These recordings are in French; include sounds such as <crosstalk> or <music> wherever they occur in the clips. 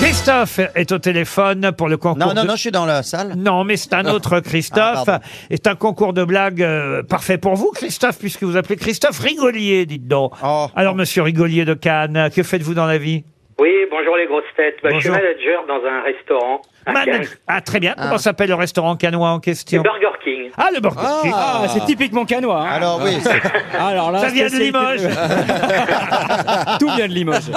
Christophe est au téléphone pour le concours. Non, non, de- non, je suis dans la salle. Non, mais c'est un autre <laughs> Christophe. Ah, pardon. c'est un concours de blagues euh, parfait pour vous, Christophe, puisque vous appelez Christophe Rigolier, dites donc. Oh. Alors, monsieur Rigolier de Cannes, que faites-vous dans la vie? Oui, bonjour les grosses têtes. Bah, je suis Bonjour. manager dans un restaurant. à Man- Cannes. Ah, très bien. Comment s'appelle le restaurant canois en C'est question Burger King. Ah, le Burger King. Ah, c'est typiquement canois. hein. Alors oui, c'est- <laughs> Alors là, Ça vient de spécialité- Limoges. <laughs> Tout vient de Limoges.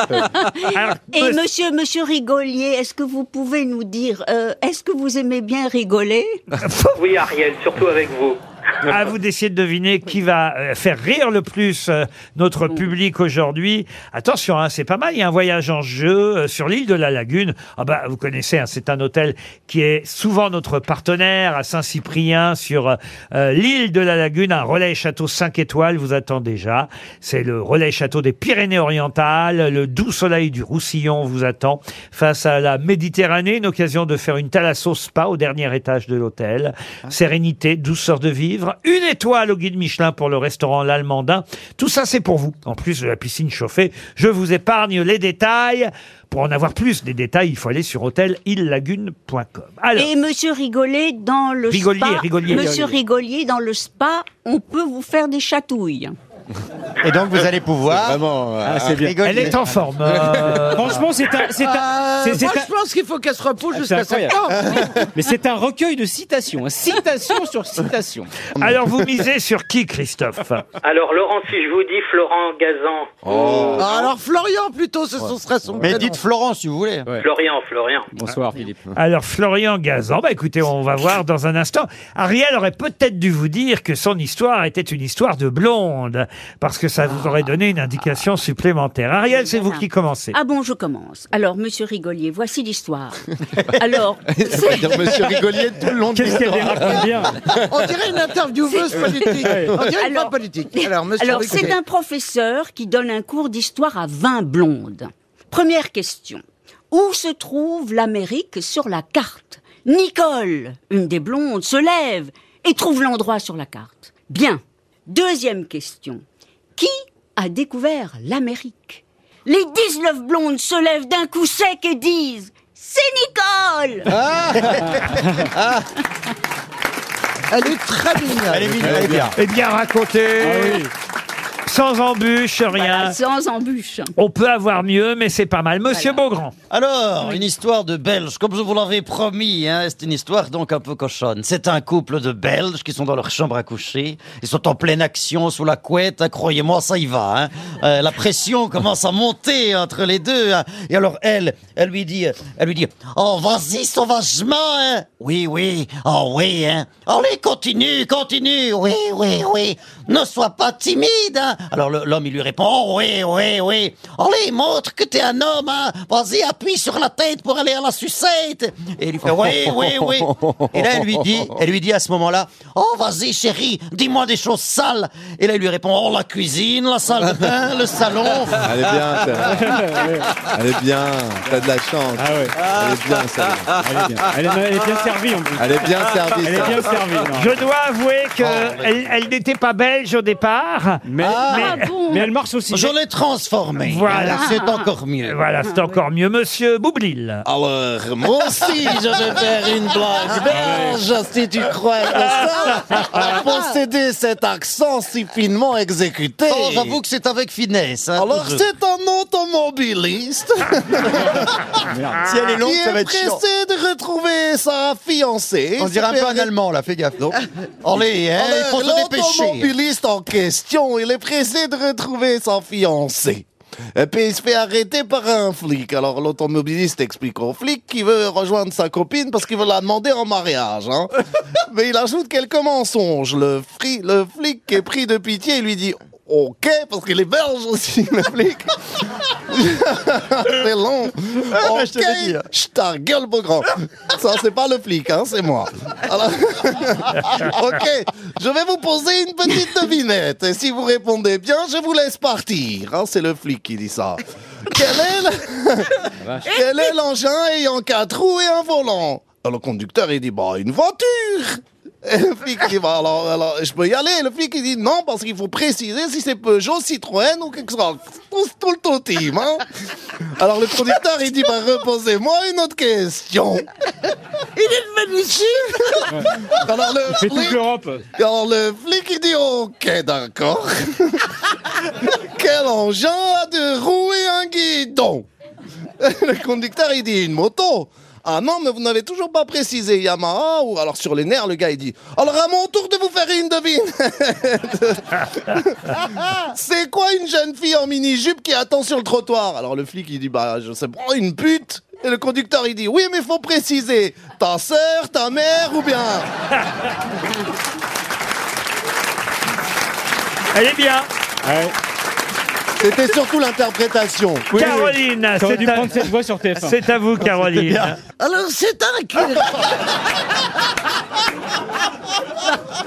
Alors, Et monsieur- monsieur, monsieur Rigolier, est-ce que vous pouvez nous dire, euh, est-ce que vous aimez bien rigoler? <laughs> Oui, Ariel, surtout avec vous. À vous d'essayer de deviner qui va euh, faire rire le plus euh, notre public aujourd'hui. Attention, hein, c'est pas mal. Il y a un voyage en jeu euh, sur l'île de la Lagune. Ah bah, vous connaissez, hein, c'est un hôtel qui est souvent notre partenaire à Saint-Cyprien sur euh, l'île de la Lagune. Un relais château 5 étoiles vous attend déjà. C'est le relais château des Pyrénées-Orientales. Le doux soleil du Roussillon vous attend face à la Méditerranée. Une occasion de faire une thalasso spa au dernier étage de l'hôtel. Sérénité, douceur de vivre. Une étoile au guide Michelin pour le restaurant L'Allemandin. Tout ça, c'est pour vous. En plus de la piscine chauffée, je vous épargne les détails. Pour en avoir plus des détails, il faut aller sur hôtelillagune.com. Alors, Et monsieur Rigolier, dans le Rigolier, spa, Rigolier. monsieur Rigolier, dans le spa, on peut vous faire des chatouilles. Et donc vous allez pouvoir Vraiment. Ah, c'est bien. elle est en forme. euh, <laughs> Franchement, c'est un, c'est un, c'est- c'est Moi, un- je pense qu'il faut qu'elle se repose Ah, jusqu'à 7 ans. mais c'est un recueil de citations, hein. citation sur citation. Alors, vous misez sur qui, Christophe? Alors, Laurent, si je vous dis Florent Gazan. Ah, Alors, Florian, plutôt, ce ce serait son Mais prénom. dites Florent si vous voulez. Florian, Florian. Bonsoir Philippe. Alors, Florian Gazan, bah écoutez, on va voir dans un instant. Ariel aurait peut-être dû vous dire que son histoire était une histoire de blonde, parce que ça vous aurait donné une indication supplémentaire. Ariel, c'est vous qui commencez. Ah bon, je commence. Alors, monsieur Rigolier, voici l'histoire. <laughs> Alors, Ça veut dire Monsieur Rigolier tout le long de Qu'est-ce qu'elle l'histoire. raconte bien <laughs> On dirait une intervieweuse politique. On dirait une Alors- politique. Alors, monsieur Alors, Rigolier. c'est un professeur qui donne un cours d'histoire à 20 blondes. Première question. Où se trouve l'Amérique sur la carte? Nicole, une des blondes, se lève et trouve l'endroit sur la carte. Bien. Deuxième question. Qui a découvert l'Amérique? Les 19 blondes se lèvent d'un coup sec et disent C'est Nicole. Elle est très mignonne. Elle est mignonne, elle est bien. Eh bien raconté, sans embûche, rien. Voilà, Sans embûche. On peut avoir mieux, mais c'est pas mal. Monsieur Beaugrand. Alors, une histoire de Belges, comme je vous l'avais promis, hein, c'est une histoire donc un peu cochonne. C'est un couple de Belges qui sont dans leur chambre à coucher. Ils sont en pleine action sous la couette, hein, croyez-moi, ça y va. Hein. Euh, la pression <laughs> commence à monter entre les deux. hein. Et alors elle, elle lui dit, elle lui dit, oh vas-y sauvagement, hein. Oui, oui, oh oui, hein. Allez, continue, continue, oui, oui, oui. Ne sois pas timide, hein. Alors l'homme il lui répond, oh oui, oui, oui. Allez, montre que t'es un homme, hein. Vas-y, appuie sur la tête pour aller à la sucette. Et il lui fait, oui, oui, oui. Et là, elle lui dit, elle lui dit à ce moment-là, oh, vas-y, chérie, dis-moi des choses sales. Et là, il lui répond, oh, la cuisine, la salle de <laughs> bain, le salon. Elle est bien, ça. <laughs> Elle est bien. T'as de la chance. Ah ouais. Elle est bien, ça. Elle est bien, elle est, elle est bien servie en plus. Elle est bien servie. Elle est bien servie. Je dois avouer que elle, elle n'était pas belge au départ. Mais, Ah mais, bon mais elle marche aussi. Je l'ai transformé. Voilà. C'est encore mieux. Voilà, c'est encore mieux. Monsieur Boublil. Alors, moi aussi, je vais faire une blague belge, si tu crois que ça. À posséder cet accent si finement exécuté. Oh, j'avoue que c'est avec finesse. hein, Alors c'est un automobiliste si elle est longue, qui ça va est être chiant. pressé de retrouver sa fiancée. On dirait un peu un allemand, là, fais gaffe. non <laughs> Allez, hein, il faut se dépêcher. L'automobiliste en question, il est pressé de retrouver sa fiancée. Et puis il se fait arrêter par un flic. Alors l'automobiliste explique au flic qu'il veut rejoindre sa copine parce qu'il veut la demander en mariage. Hein. <laughs> Mais il ajoute quelques mensonges. Le, fri- le flic est pris de pitié, il lui dit Ok, parce qu'il est belge aussi, <laughs> le flic. c'est long. Ok, je te l'ai dit, hein. je ta gueule, beau grand. Ça, c'est pas le flic, hein, c'est moi. Alors, <laughs> ok, je vais vous poser une petite devinette. Et si vous répondez bien, je vous laisse partir. hein, c'est le flic qui dit ça. Quel est le- Quel est l'engin ayant quatre roues et un volant? Alors, Le conducteur, il dit, bah, une voiture. Et le flic il dit, bah, alors, alors, je peux y aller. Le flic il dit non, parce qu'il faut préciser si c'est Peugeot, Citroën ou quelque chose. Tout, tout le tout team, hein. Alors le conducteur il dit, bah, reposez-moi une autre question. Il est ici Alors le Fait toute flic, l'Europe. alors le flic il dit, ok, d'accord. <laughs> Quel engin a deux roues et un guidon? Le conducteur il dit, une moto. Ah non, mais vous n'avez toujours pas précisé Yamaha ou alors sur les nerfs, le gars il dit Alors à mon tour de vous faire une devine <laughs> C'est quoi une jeune fille en mini-jupe qui attend sur le trottoir? Alors le flic il dit Bah je sais pas, une pute Et le conducteur il dit Oui mais faut préciser Ta sœur, ta mère ou bien? Elle est bien. Ouais. C'était surtout l'interprétation. Oui, Caroline, oui. T'aurais c'est dû à- prendre cette voix sur TF1. C'est à vous, <laughs> Caroline. Alors c'est un curé. <laughs>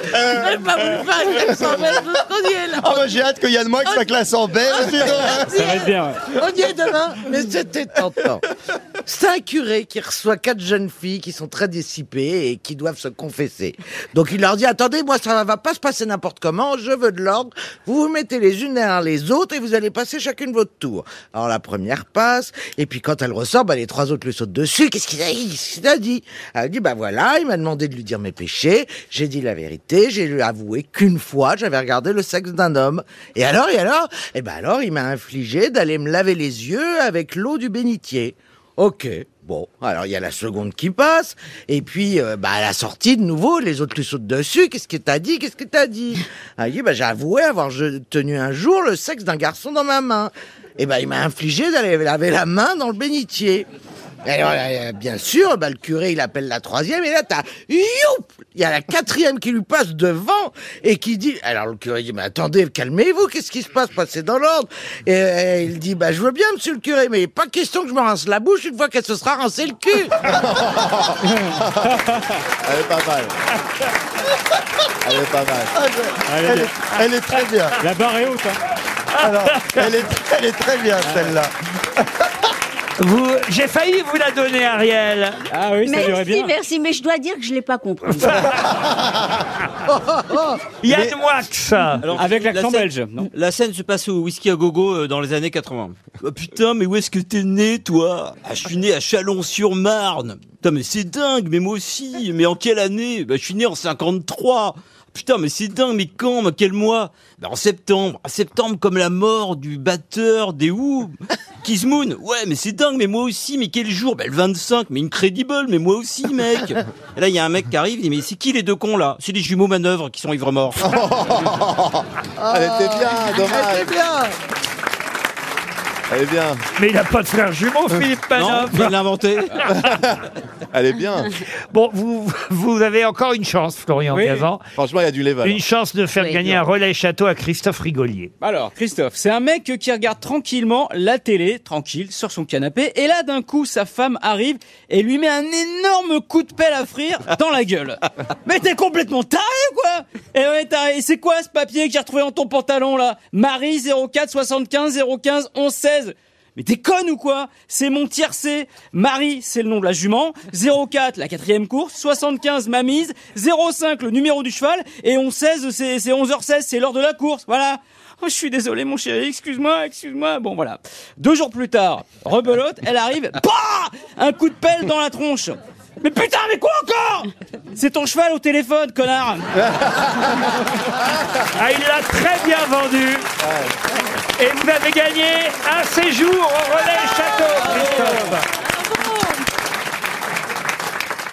Je vais pas vous faire un accent belge, parce qu'on y est là. Oh, bah, j'ai hâte que Yann Moix sa classe en belge. donc. Ça va être bien. ouais. On y est demain, mais c'était tentant. C'est un curé qui reçoit quatre jeunes filles qui sont très dissipées et qui doivent se confesser. Donc il leur dit attendez, moi ça va pas se passer n'importe comment, je veux de l'ordre. Vous vous mettez les unes derrière les autres et vous allez passer chacune votre tour. Alors la première passe et puis quand elle ressort, bah, les trois autres lui sautent dessus. Qu'est-ce qu'il a dit? Qu'est-ce qu'il a dit? Elle dit bah voilà, il m'a demandé de lui dire mes péchés. J'ai dit la vérité. J'ai lui avoué qu'une fois j'avais regardé le sexe d'un homme. Et alors et alors? Eh ben alors il m'a infligé d'aller me laver les yeux avec l'eau du bénitier. Ok. Bon, alors il y a la seconde qui passe, et puis euh, bah, à la sortie de nouveau, les autres lui sautent dessus. Qu'est-ce que t'as dit? Qu'est-ce que t'as dit? <laughs> Dit bah, j'ai avoué avoir tenu un jour le sexe d'un garçon dans ma main. Et ben il m'a infligé d'aller laver la main dans le bénitier. Alors, euh, bien sûr, bah, le curé, il appelle la troisième, et là, t'as, youp Il y a la quatrième qui lui passe devant, et qui dit, alors le curé dit, mais attendez, calmez-vous, qu'est-ce qui se passe, passez dans l'ordre. Et euh, il dit, bah, je veux bien, monsieur le curé, mais pas question que je me rince la bouche une fois qu'elle se sera rincée le cul. Elle est pas mal. Elle est pas mal. Elle est Elle bien. est, elle est très bien. La barre est haute. hein. Alors, <laughs> elle est, elle est très bien celle-là. Vous, j'ai failli vous la donner, Ariel. Ah oui, ça durait Merci, bien. merci, mais je dois dire que je l'ai pas compris. <laughs> Yann Wax. Alors, Avec la l'accent scène- belge. Non. La scène se passe au whisky à gogo euh, dans les années 80. Ah, putain, mais où est-ce que t'es né, toi? Ah, Je suis né à Chalon-sur-Marne. Putain, mais c'est dingue, mais moi aussi. Mais en quelle année? Bah, je suis né en 53. Putain, mais c'est dingue, mais quand? Mais Quel mois? Bah, En septembre. En septembre, comme la mort du batteur des Who. Kiss Moon. Ouais, mais c'est dingue, mais moi aussi. Mais quel jour? Bah, Le 25. Mais incredible, mais moi aussi, mec. <laughs> Et là, il y a un mec qui arrive, il dit, mais c'est qui les deux cons, là? C'est les jumeaux manœuvres qui sont ivres morts. <laughs> Elle était bien, dommage. C'est bien. Elle est bien. Mais il n'a pas de frère jumeau, Philippe Non, je viens de l'inventer. <laughs> Elle est bien. Bon, vous, vous avez encore une chance, Florian Oui. Gazan. Franchement, il y a du level. Une chance de faire Oui, gagner un relais château à Christophe Rigolier. Alors, Christophe, c'est un mec qui regarde tranquillement la télé, tranquille, sur son canapé, et là, d'un coup, sa femme arrive et lui met un énorme coup de pelle à frire dans la gueule. <laughs> Mais t'es complètement taré, quoi? Et ouais, taré. Et c'est quoi ce papier que j'ai retrouvé dans ton pantalon, là? Marie 04 75 015 11 16 mais t'es conne ou quoi? C'est mon tiercé. Marie, c'est le nom de la jument. 04, la quatrième course. 75, ma mise. 05, le numéro du cheval. Et 11 16, c'est c'est 11h16, c'est l'heure de la course. Voilà. Oh, je suis désolé, mon chéri. Excuse-moi, excuse-moi. Bon, voilà. Deux jours plus tard, rebelote, elle arrive. Bah Un coup de pelle dans la tronche. Mais putain, mais quoi encore? C'est ton cheval au téléphone, connard <laughs> Ah, il l'a très bien vendu. Et vous avez gagné un séjour au relais château.